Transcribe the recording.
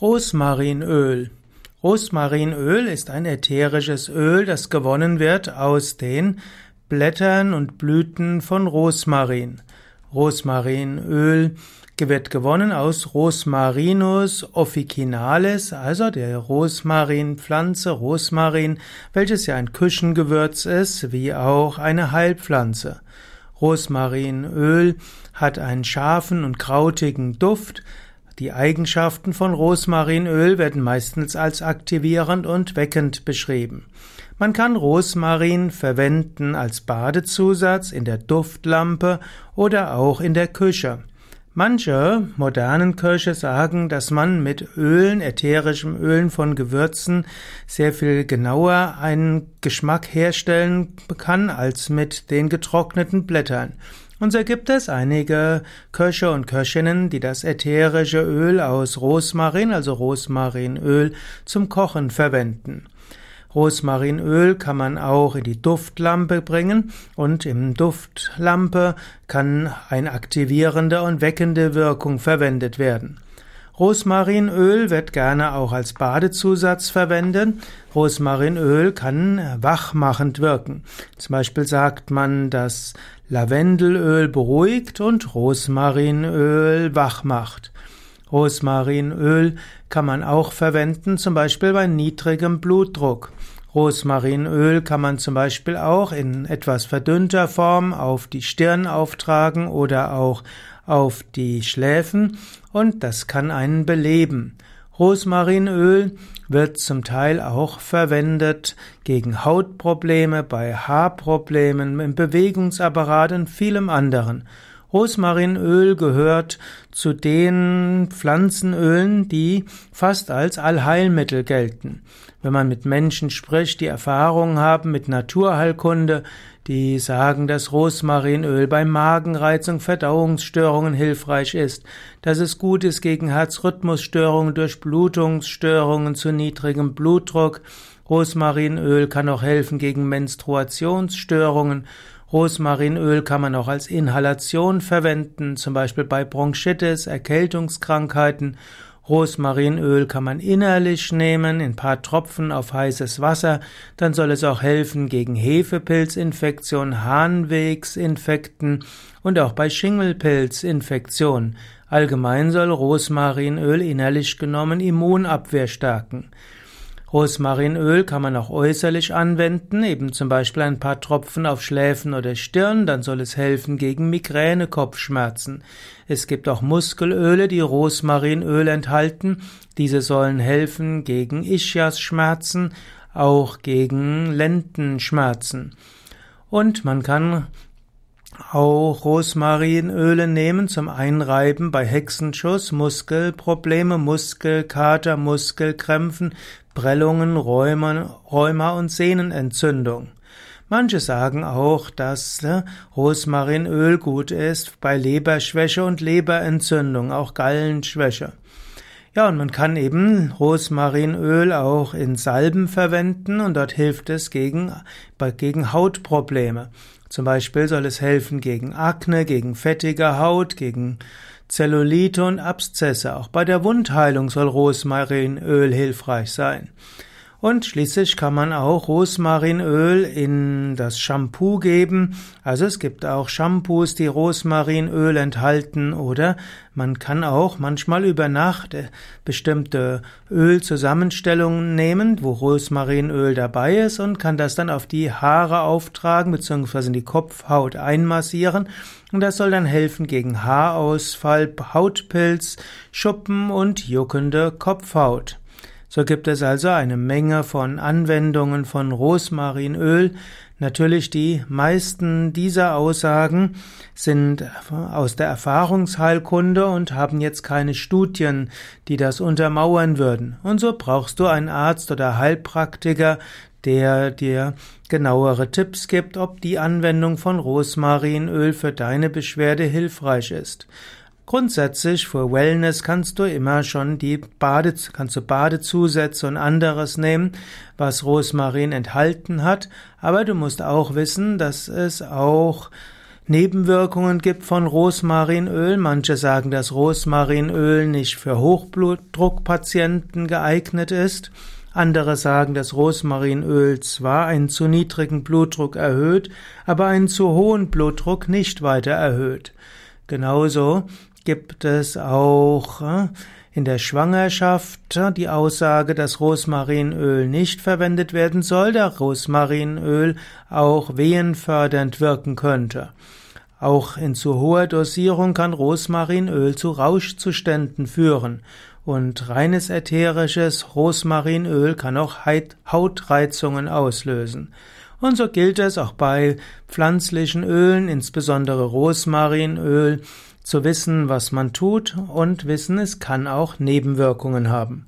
Rosmarinöl. Rosmarinöl ist ein ätherisches Öl, das gewonnen wird aus den Blättern und Blüten von Rosmarin. Rosmarinöl wird gewonnen aus Rosmarinus officinalis, also der Rosmarinpflanze, Rosmarin, welches ja ein Küchengewürz ist, wie auch eine Heilpflanze. Rosmarinöl hat einen scharfen und krautigen Duft, die Eigenschaften von Rosmarinöl werden meistens als aktivierend und weckend beschrieben. Man kann Rosmarin verwenden als Badezusatz in der Duftlampe oder auch in der Küche. Manche modernen Köche sagen, dass man mit Ölen, ätherischen Ölen von Gewürzen sehr viel genauer einen Geschmack herstellen kann als mit den getrockneten Blättern. Und so gibt es einige Köche und Köchinnen, die das ätherische Öl aus Rosmarin, also Rosmarinöl, zum Kochen verwenden. Rosmarinöl kann man auch in die Duftlampe bringen und im Duftlampe kann eine aktivierende und weckende Wirkung verwendet werden. Rosmarinöl wird gerne auch als Badezusatz verwendet. Rosmarinöl kann wachmachend wirken. Zum Beispiel sagt man, dass Lavendelöl beruhigt und Rosmarinöl wach macht. Rosmarinöl kann man auch verwenden, zum Beispiel bei niedrigem Blutdruck. Rosmarinöl kann man zum Beispiel auch in etwas verdünnter Form auf die Stirn auftragen oder auch auf die Schläfen und das kann einen beleben. Rosmarinöl wird zum Teil auch verwendet gegen Hautprobleme, bei Haarproblemen, im Bewegungsapparat und vielem anderen. Rosmarinöl gehört zu den Pflanzenölen, die fast als Allheilmittel gelten. Wenn man mit Menschen spricht, die Erfahrung haben mit Naturheilkunde, die sagen, dass Rosmarinöl bei Magenreizung, Verdauungsstörungen hilfreich ist, dass es gut ist gegen Herzrhythmusstörungen, Durchblutungsstörungen zu niedrigem Blutdruck. Rosmarinöl kann auch helfen gegen Menstruationsstörungen Rosmarinöl kann man auch als Inhalation verwenden, zum Beispiel bei Bronchitis, Erkältungskrankheiten. Rosmarinöl kann man innerlich nehmen, in paar Tropfen auf heißes Wasser, dann soll es auch helfen gegen Hefepilzinfektion, Harnwegsinfekten und auch bei Schingelpilzinfektion. Allgemein soll Rosmarinöl innerlich genommen Immunabwehr stärken. Rosmarinöl kann man auch äußerlich anwenden, eben zum Beispiel ein paar Tropfen auf Schläfen oder Stirn, dann soll es helfen gegen Migräne, Kopfschmerzen. Es gibt auch Muskelöle, die Rosmarinöl enthalten. Diese sollen helfen gegen Ischiasschmerzen, auch gegen Lendenschmerzen. Und man kann auch Rosmarinöle nehmen zum Einreiben bei Hexenschuss, Muskelprobleme, Muskelkater, Muskelkrämpfen, Prellungen, Rheuma, Rheuma und Sehnenentzündung. Manche sagen auch, dass ne, Rosmarinöl gut ist bei Leberschwäche und Leberentzündung, auch Gallenschwäche. Ja, und man kann eben Rosmarinöl auch in Salben verwenden und dort hilft es gegen, gegen Hautprobleme. Zum Beispiel soll es helfen gegen Akne, gegen fettige Haut, gegen Zellulite und Abszesse. Auch bei der Wundheilung soll Rosmarinöl hilfreich sein. Und schließlich kann man auch Rosmarinöl in das Shampoo geben. Also es gibt auch Shampoos, die Rosmarinöl enthalten oder man kann auch manchmal über Nacht bestimmte Ölzusammenstellungen nehmen, wo Rosmarinöl dabei ist und kann das dann auf die Haare auftragen bzw. in die Kopfhaut einmassieren. Und das soll dann helfen gegen Haarausfall, Hautpilz, Schuppen und juckende Kopfhaut. So gibt es also eine Menge von Anwendungen von Rosmarinöl. Natürlich die meisten dieser Aussagen sind aus der Erfahrungsheilkunde und haben jetzt keine Studien, die das untermauern würden. Und so brauchst du einen Arzt oder Heilpraktiker, der dir genauere Tipps gibt, ob die Anwendung von Rosmarinöl für deine Beschwerde hilfreich ist. Grundsätzlich für Wellness kannst du immer schon die Bade, kannst du Badezusätze und anderes nehmen, was Rosmarin enthalten hat, aber du musst auch wissen, dass es auch Nebenwirkungen gibt von Rosmarinöl. Manche sagen, dass Rosmarinöl nicht für Hochblutdruckpatienten geeignet ist. Andere sagen, dass Rosmarinöl zwar einen zu niedrigen Blutdruck erhöht, aber einen zu hohen Blutdruck nicht weiter erhöht. Genauso gibt es auch äh, in der Schwangerschaft äh, die Aussage, dass Rosmarinöl nicht verwendet werden soll, da Rosmarinöl auch wehenfördernd wirken könnte. Auch in zu hoher Dosierung kann Rosmarinöl zu Rauschzuständen führen und reines ätherisches Rosmarinöl kann auch Hautreizungen auslösen. Und so gilt es auch bei pflanzlichen Ölen, insbesondere Rosmarinöl, zu wissen, was man tut und wissen, es kann auch Nebenwirkungen haben.